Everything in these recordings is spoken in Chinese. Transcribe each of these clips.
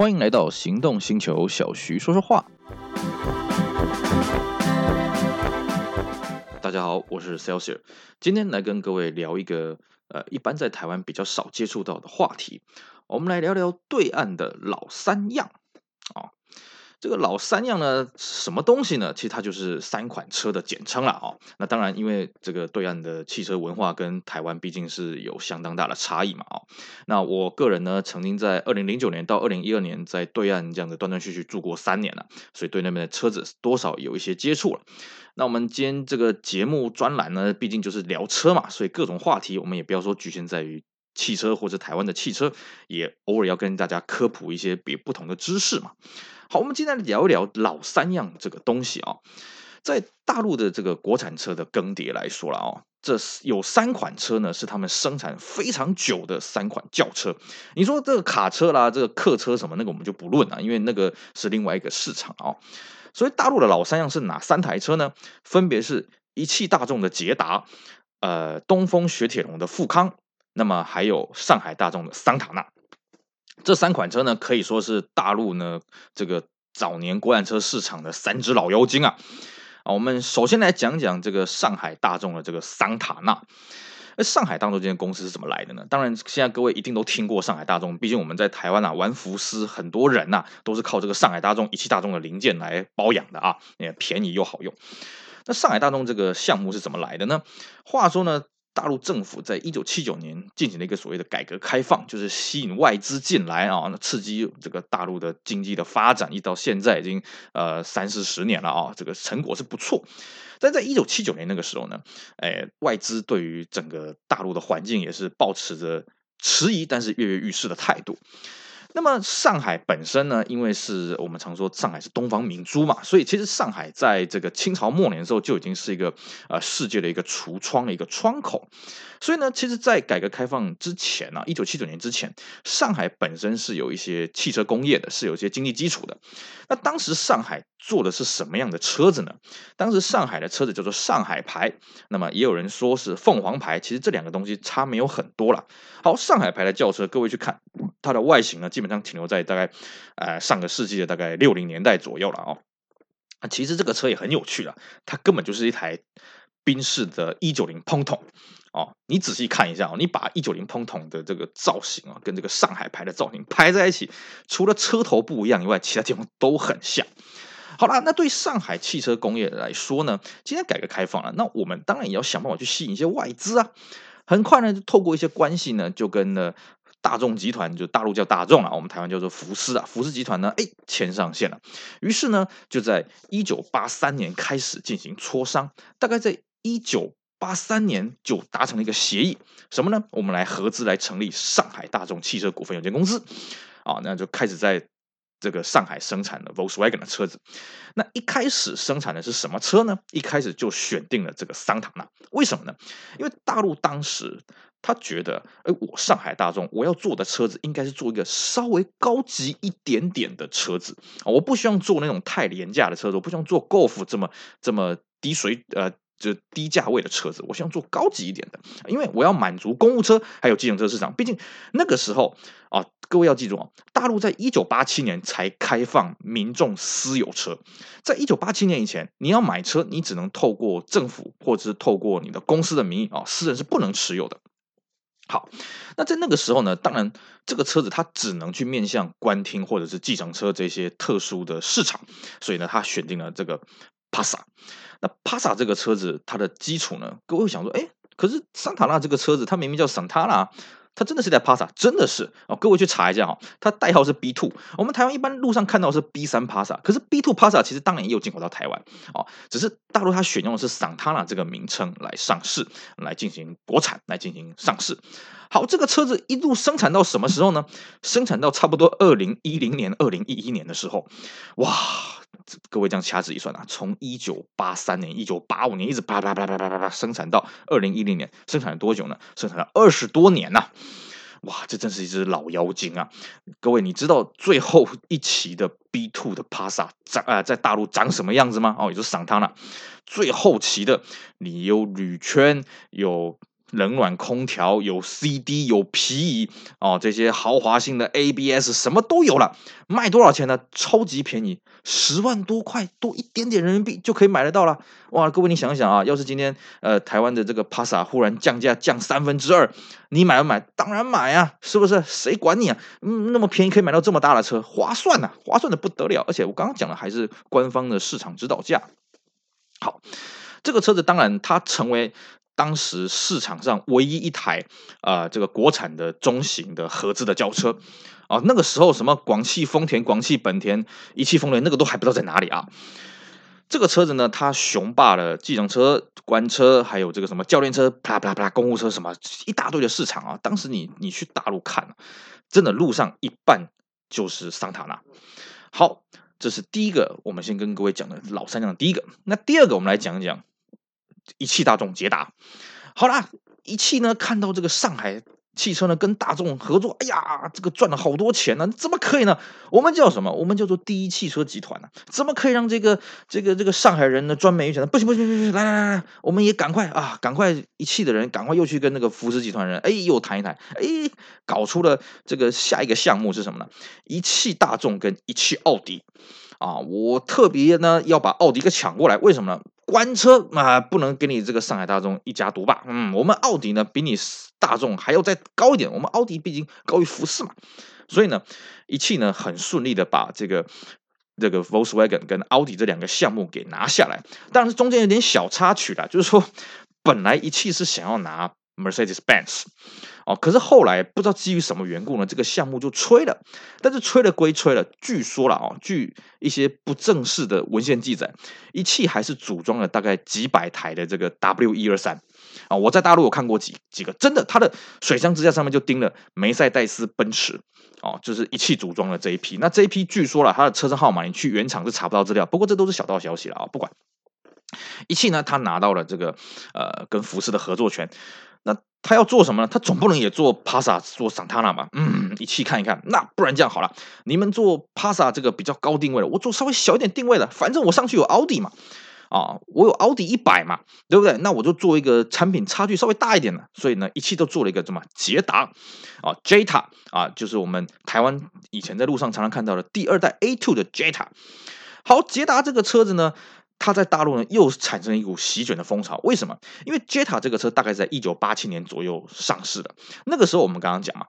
欢迎来到行动星球，小徐说说话。大家好，我是 Celsius，今天来跟各位聊一个呃，一般在台湾比较少接触到的话题，我们来聊聊对岸的老三样啊。这个老三样呢，什么东西呢？其实它就是三款车的简称了啊。那当然，因为这个对岸的汽车文化跟台湾毕竟是有相当大的差异嘛啊。那我个人呢，曾经在二零零九年到二零一二年在对岸这样的断断续续住过三年了，所以对那边的车子多少有一些接触了。那我们今天这个节目专栏呢，毕竟就是聊车嘛，所以各种话题我们也不要说局限在于汽车或者台湾的汽车，也偶尔要跟大家科普一些别不同的知识嘛。好，我们今天来聊一聊老三样这个东西啊，在大陆的这个国产车的更迭来说了啊，这有三款车呢是他们生产非常久的三款轿车。你说这个卡车啦，这个客车什么那个我们就不论了，因为那个是另外一个市场啊。所以大陆的老三样是哪三台车呢？分别是一汽大众的捷达，呃，东风雪铁龙的富康，那么还有上海大众的桑塔纳。这三款车呢，可以说是大陆呢这个早年国产车市场的三只老妖精啊！啊，我们首先来讲讲这个上海大众的这个桑塔纳。那上海大众这间公司是怎么来的呢？当然，现在各位一定都听过上海大众，毕竟我们在台湾啊玩福斯，很多人呐、啊、都是靠这个上海大众、一汽大众的零件来保养的啊，也便宜又好用。那上海大众这个项目是怎么来的呢？话说呢。大陆政府在一九七九年进行了一个所谓的改革开放，就是吸引外资进来啊，那刺激这个大陆的经济的发展，一直到现在已经呃三四十年了啊，这个成果是不错。但在一九七九年那个时候呢，哎，外资对于整个大陆的环境也是保持着迟疑，但是跃跃欲试的态度。那么上海本身呢，因为是我们常说上海是东方明珠嘛，所以其实上海在这个清朝末年的时候就已经是一个呃世界的一个橱窗的一个窗口。所以呢，其实，在改革开放之前呢，一九七九年之前，上海本身是有一些汽车工业的，是有一些经济基础的。那当时上海做的是什么样的车子呢？当时上海的车子叫做上海牌，那么也有人说是凤凰牌，其实这两个东西差没有很多了。好，上海牌的轿车，各位去看它的外形呢，基本上停留在大概呃上个世纪的大概六零年代左右了哦。其实这个车也很有趣了，它根本就是一台宾士的一九零碰桶。哦，你仔细看一下哦，你把一九零碰桶的这个造型啊，跟这个上海牌的造型拍在一起，除了车头不一样以外，其他地方都很像。好啦，那对上海汽车工业来说呢，今天改革开放了，那我们当然也要想办法去吸引一些外资啊。很快呢，就透过一些关系呢，就跟呢大众集团，就大陆叫大众啊，我们台湾叫做福斯啊，福斯集团呢，哎，牵上线了。于是呢，就在一九八三年开始进行磋商，大概在一九。八三年就达成了一个协议，什么呢？我们来合资来成立上海大众汽车股份有限公司，啊，那就开始在这个上海生产了 Volkswagen 的车子。那一开始生产的是什么车呢？一开始就选定了这个桑塔纳，为什么呢？因为大陆当时他觉得，哎，我上海大众我要做的车子应该是做一个稍微高级一点点的车子，我不希望做那种太廉价的车子，我不希望做 Golf 这么这么低水呃。就低价位的车子，我想做高级一点的，因为我要满足公务车还有机动车市场。毕竟那个时候啊，各位要记住啊，大陆在一九八七年才开放民众私有车，在一九八七年以前，你要买车，你只能透过政府或者是透过你的公司的名义啊，私人是不能持有的。好，那在那个时候呢，当然这个车子它只能去面向官厅或者是计程车这些特殊的市场，所以呢，他选定了这个。帕萨，那帕萨这个车子它的基础呢？各位会想说，哎，可是桑塔纳这个车子它明明叫桑塔纳，它真的是在帕萨，真的是哦。各位去查一下哈，它代号是 B two。我们台湾一般路上看到是 B 三帕萨，可是 B two 帕萨其实当然也有进口到台湾哦，只是大陆它选用的是桑塔纳这个名称来上市，来进行国产，来进行上市。好，这个车子一路生产到什么时候呢？生产到差不多二零一零年、二零一一年的时候，哇！各位这样掐指一算啊，从一九八三年、一九八五年一直啪啪啪啪啪啪啪生产到二零一零年，生产了多久呢？生产了二十多年呐、啊！哇，这真是一只老妖精啊！各位，你知道最后一期的 B two 的帕萨长啊，在大陆长什么样子吗？哦，也就是桑塔纳最后期的，你有铝圈，有冷暖空调，有 CD，有皮椅哦，这些豪华性的 ABS 什么都有了。卖多少钱呢？超级便宜，十万多块多一点点人民币就可以买得到了。哇，各位你想想啊，要是今天呃台湾的这个 p a s a 忽然降价降三分之二，你买不买？当然买啊，是不是？谁管你啊？嗯，那么便宜可以买到这么大的车，划算呐、啊，划算的不得了。而且我刚刚讲的还是官方的市场指导价。好，这个车子当然它成为。当时市场上唯一一台啊、这个国产的中型的合资的轿车啊，那个时候什么广汽丰田、广汽本田、一汽丰田，那个都还不知道在哪里啊。这个车子呢，它雄霸了计程车、官车，还有这个什么教练车、啪啪啦啪啦公务车，什么一大堆的市场啊。当时你你去大陆看，真的路上一半就是桑塔纳。好，这是第一个，我们先跟各位讲的老三样。第一个，那第二个，我们来讲一讲。一汽大众捷达，好啦，一汽呢看到这个上海汽车呢跟大众合作，哎呀，这个赚了好多钱呢，怎么可以呢？我们叫什么？我们叫做第一汽车集团呢？怎么可以让这个这个这个上海人呢赚美于钱呢？不行不行不行，来来来来，我们也赶快啊，赶快一汽的人赶快又去跟那个福斯集团人，哎，又谈一谈，哎，搞出了这个下一个项目是什么呢？一汽大众跟一汽奥迪啊，我特别呢要把奥迪给抢过来，为什么呢？官车啊、不能给你这个上海大众一家独霸。嗯，我们奥迪呢，比你大众还要再高一点。我们奥迪毕竟高于福斯嘛，所以呢，一汽呢很顺利的把这个这个 Volkswagen 跟奥迪这两个项目给拿下来。当然，中间有点小插曲啦，就是说，本来一汽是想要拿 Mercedes-Benz。哦，可是后来不知道基于什么缘故呢，这个项目就吹了。但是吹了归吹了，据说了哦，据一些不正式的文献记载，一汽还是组装了大概几百台的这个 W 一二三啊。我在大陆有看过几几个，真的，它的水箱支架上面就钉了梅赛德斯奔驰哦，就是一汽组装的这一批。那这一批据说了，它的车身号码你去原厂是查不到资料，不过这都是小道消息了啊，不管。一汽呢，他拿到了这个呃跟福斯的合作权。那他要做什么呢？他总不能也做帕萨做桑塔纳吧？嗯，一起看一看。那不然这样好了，你们做帕萨这个比较高定位的，我做稍微小一点定位的。反正我上去有奥迪嘛，啊，我有奥迪一百嘛，对不对？那我就做一个产品差距稍微大一点的。所以呢，一汽都做了一个什么捷达啊，Jeta 啊，就是我们台湾以前在路上常常看到的第二代 A2 的 Jeta。好，捷达这个车子呢。它在大陆呢又产生一股席卷的风潮，为什么？因为 Jetta 这个车大概在一九八七年左右上市的，那个时候我们刚刚讲嘛，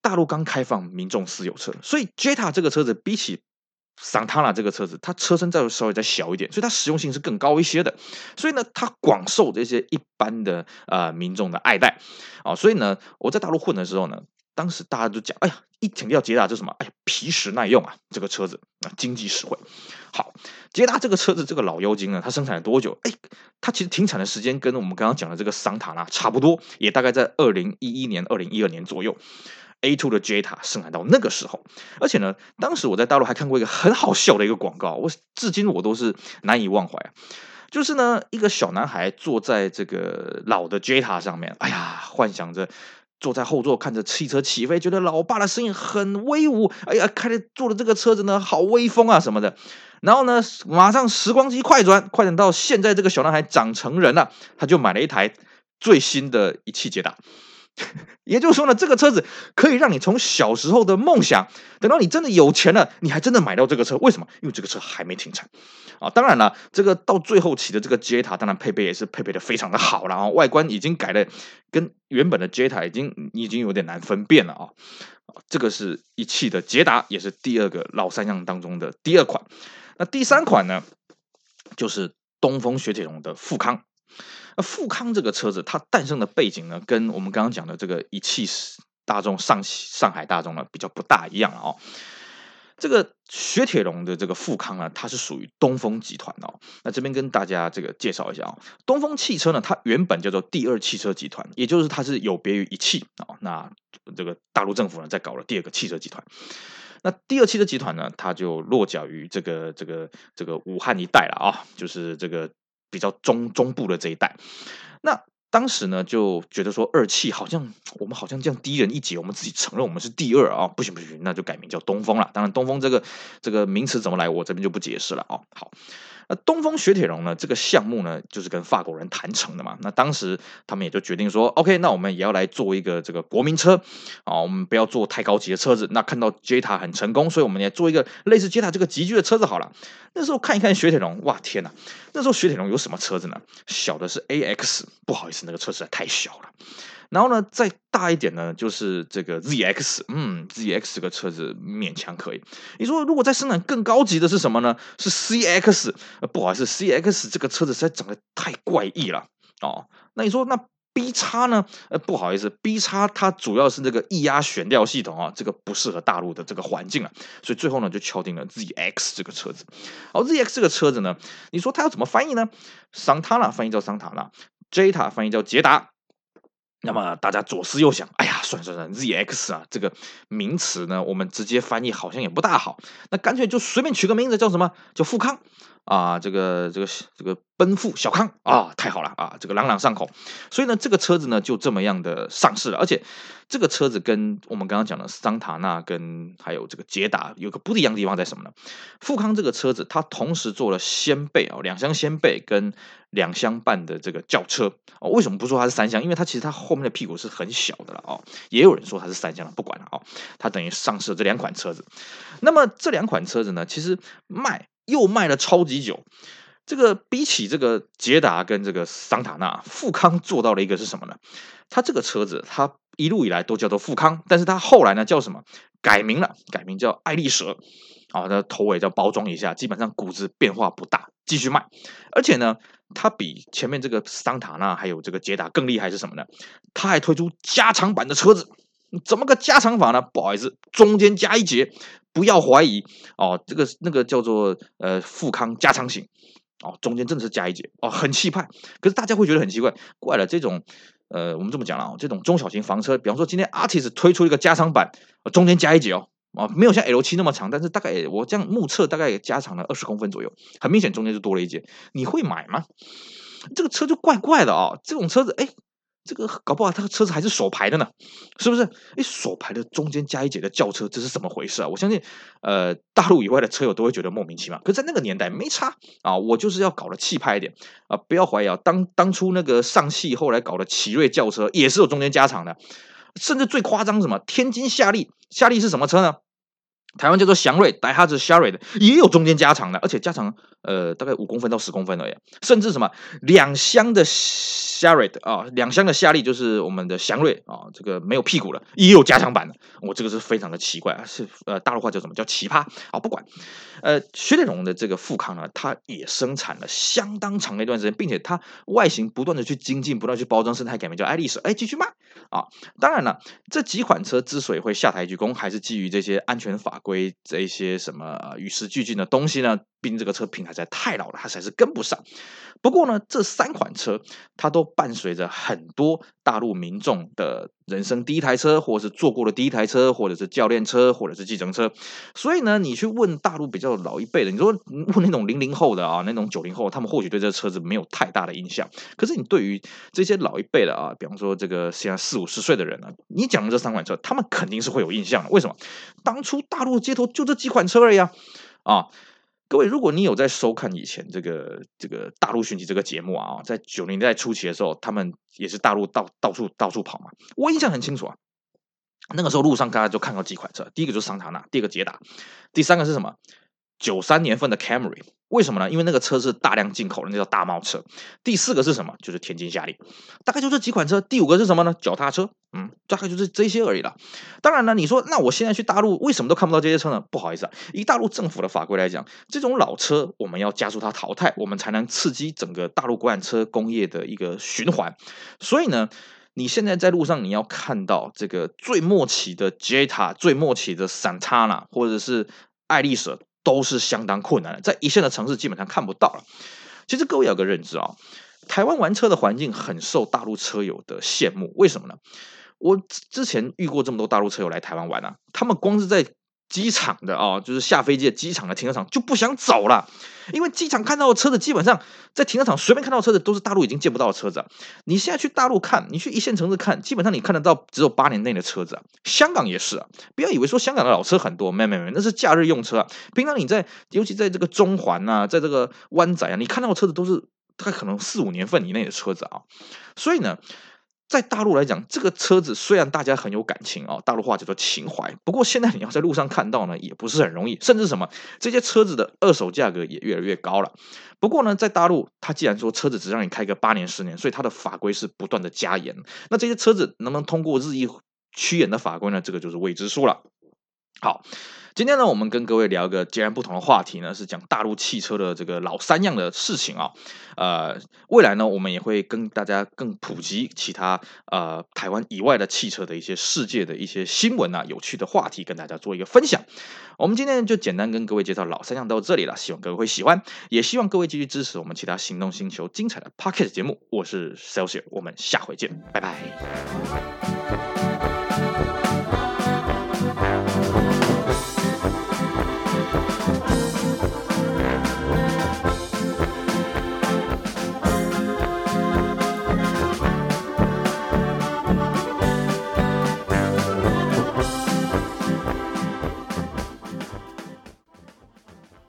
大陆刚开放民众私有车，所以 Jetta 这个车子比起 Santana 这个车子，它车身再稍微再小一点，所以它实用性是更高一些的，所以呢，它广受这些一般的呃民众的爱戴啊，所以呢，我在大陆混的时候呢。当时大家都讲，哎呀，一听到捷达就什么，哎呀，皮实耐用啊，这个车子啊，经济实惠。好，捷达这个车子，这个老妖精呢，它生产了多久？哎，它其实停产的时间跟我们刚刚讲的这个桑塔纳差不多，也大概在二零一一年、二零一二年左右。A two 的捷达生产到那个时候，而且呢，当时我在大陆还看过一个很好笑的一个广告，我至今我都是难以忘怀。就是呢，一个小男孩坐在这个老的捷达上面，哎呀，幻想着。坐在后座看着汽车起飞，觉得老爸的声音很威武。哎呀，开着坐的这个车子呢，好威风啊什么的。然后呢，马上时光机快转，快转到现在，这个小男孩长成人了，他就买了一台最新的一汽捷达。也就是说呢，这个车子可以让你从小时候的梦想，等到你真的有钱了，你还真的买到这个车。为什么？因为这个车还没停产啊！当然了，这个到最后期的这个捷达，当然配备也是配备的非常的好了啊，外观已经改的跟原本的捷达已经已经有点难分辨了啊。这个是一汽的捷达，也是第二个老三样当中的第二款。那第三款呢，就是东风雪铁龙的富康。那富康这个车子，它诞生的背景呢，跟我们刚刚讲的这个一汽大众上汽上海大众呢比较不大一样哦。这个雪铁龙的这个富康呢，它是属于东风集团哦。那这边跟大家这个介绍一下哦，东风汽车呢，它原本叫做第二汽车集团，也就是它是有别于一汽啊。那这个大陆政府呢，在搞了第二个汽车集团。那第二汽车集团呢，它就落脚于这个这个这个武汉一带了啊，就是这个。比较中中部的这一带，那当时呢就觉得说二汽好像我们好像这样低人一截，我们自己承认我们是第二啊，不行不行，那就改名叫东风了。当然东风这个这个名词怎么来，我这边就不解释了啊。好，那东风雪铁龙呢，这个项目呢，就是跟法国人谈成的嘛。那当时他们也就决定说，OK，那我们也要来做一个这个国民车啊，我们不要做太高级的车子。那看到 Jetta 很成功，所以我们也做一个类似 Jetta 这个级距的车子好了。那时候看一看雪铁龙，哇天哪！那时候雪铁龙有什么车子呢？小的是 AX，不好意思，那个车实在太小了。然后呢，再大一点呢，就是这个 ZX，嗯，ZX 这个车子勉强可以。你说如果再生产更高级的是什么呢？是 CX，呃，不好意思，CX 这个车子实在长得太怪异了哦。那你说那 B 叉呢？呃，不好意思，B 叉它主要是这个液压悬吊系统啊，这个不适合大陆的这个环境啊，所以最后呢就敲定了 ZX 这个车子。好，ZX 这个车子呢，你说它要怎么翻译呢？桑塔纳翻译叫桑塔纳，J 趴翻译叫捷达。那么大家左思右想，哎呀，算算算，ZX 啊，这个名词呢，我们直接翻译好像也不大好，那干脆就随便取个名字叫什么？叫富康。啊，这个这个这个奔富小康啊，太好了啊，这个朗朗上口。所以呢，这个车子呢就这么样的上市了。而且这个车子跟我们刚刚讲的桑塔纳跟还有这个捷达有个不一样的地方在什么呢？富康这个车子它同时做了掀背啊，两厢掀背跟两厢半的这个轿车哦。为什么不说它是三厢？因为它其实它后面的屁股是很小的了哦。也有人说它是三厢了，不管了哦。它等于上市了这两款车子。那么这两款车子呢，其实卖。又卖了超级久，这个比起这个捷达跟这个桑塔纳，富康做到了一个是什么呢？它这个车子，它一路以来都叫做富康，但是它后来呢叫什么？改名了，改名叫爱丽舍，啊，它头尾叫包装一下，基本上骨子变化不大，继续卖。而且呢，它比前面这个桑塔纳还有这个捷达更厉害是什么呢？它还推出加长版的车子。怎么个加长法呢？不好意思，中间加一节，不要怀疑哦，这个那个叫做呃富康加长型哦，中间真的是加一节哦，很气派。可是大家会觉得很奇怪，怪了这种呃，我们这么讲了哦，这种中小型房车，比方说今天 Artis 推出一个加长版，中间加一节哦，啊，没有像 L 七那么长，但是大概我这样目测大概也加长了二十公分左右，很明显中间就多了一节，你会买吗？这个车就怪怪的哦，这种车子哎。这个搞不好，他的车子还是手牌的呢，是不是？哎，手牌的中间加一节的轿车，这是怎么回事啊？我相信，呃，大陆以外的车友都会觉得莫名其妙。可在那个年代没差啊，我就是要搞得气派一点啊！不要怀疑啊，当当初那个上汽后来搞的奇瑞轿车也是有中间加长的，甚至最夸张什么？天津夏利，夏利是什么车呢？台湾叫做祥瑞，代号是 Charade 的，也有中间加长的，而且加长呃大概五公分到十公分而已，甚至什么两厢的 Charade 啊，两厢的夏利就是我们的祥瑞啊，这个没有屁股了，也有加长版的，我、这个是非常的奇怪啊，是呃大陆话叫什么叫奇葩啊？不管，呃雪铁龙的这个富康呢，它也生产了相当长的一段时间，并且它外形不断的去精进，不断去包装，生态改名叫爱丽舍，哎继续卖啊。当然了，这几款车之所以会下台鞠躬，还是基于这些安全法。归这一些什么与时俱进的东西呢？毕竟这个车品牌实在太老了，它实在是跟不上。不过呢，这三款车它都伴随着很多大陆民众的人生第一台车，或者是坐过的第一台车，或者是教练车，或者是计程车。所以呢，你去问大陆比较老一辈的，你说问那种零零后的啊，那种九零后，他们或许对这车子没有太大的印象。可是你对于这些老一辈的啊，比方说这个现在四五十岁的人呢，你讲的这三款车，他们肯定是会有印象的。为什么？当初大陆街头就这几款车而已啊！啊。各位，如果你有在收看以前这个这个大陆寻奇这个节目啊，在九零年代初期的时候，他们也是大陆到到处到处跑嘛。我印象很清楚啊，那个时候路上大家就看到几款车，第一个就是桑塔纳，第二个捷达，第三个是什么？九三年份的 Camry。为什么呢？因为那个车是大量进口的，那叫大贸车。第四个是什么？就是天津夏利，大概就这几款车。第五个是什么呢？脚踏车，嗯，大概就是这些而已了。当然了，你说那我现在去大陆为什么都看不到这些车呢？不好意思啊，以大陆政府的法规来讲，这种老车我们要加速它淘汰，我们才能刺激整个大陆国产车工业的一个循环。所以呢，你现在在路上你要看到这个最末期的 Jetta，最末期的 Santana，或者是爱丽舍。都是相当困难的，在一线的城市基本上看不到了。其实各位有个认知啊，台湾玩车的环境很受大陆车友的羡慕。为什么呢？我之前遇过这么多大陆车友来台湾玩啊，他们光是在机场的啊，就是下飞机的机场的停车场就不想走了，因为机场看到的车子基本上在停车场随便看到的车子都是大陆已经见不到的车子。你现在去大陆看，你去一线城市看，基本上你看得到只有八年内的车子。香港也是啊，不要以为说香港的老车很多，没没没，那是假日用车。平常你在，尤其在这个中环啊，在这个湾仔啊，你看到的车子都是它可能四五年份以内的车子啊。所以呢。在大陆来讲，这个车子虽然大家很有感情啊，大陆话叫做情怀。不过现在你要在路上看到呢，也不是很容易，甚至什么这些车子的二手价格也越来越高了。不过呢，在大陆，它既然说车子只让你开个八年十年，所以它的法规是不断的加严。那这些车子能不能通过日益趋严的法规呢？这个就是未知数了。好。今天呢，我们跟各位聊一个截然不同的话题呢，是讲大陆汽车的这个老三样的事情啊。呃，未来呢，我们也会跟大家更普及其他呃台湾以外的汽车的一些世界的一些新闻啊，有趣的话题跟大家做一个分享。我们今天就简单跟各位介绍老三样到这里了，希望各位会喜欢，也希望各位继续支持我们其他行动星球精彩的 Pocket 节目。我是 Celsius，我们下回见，拜拜。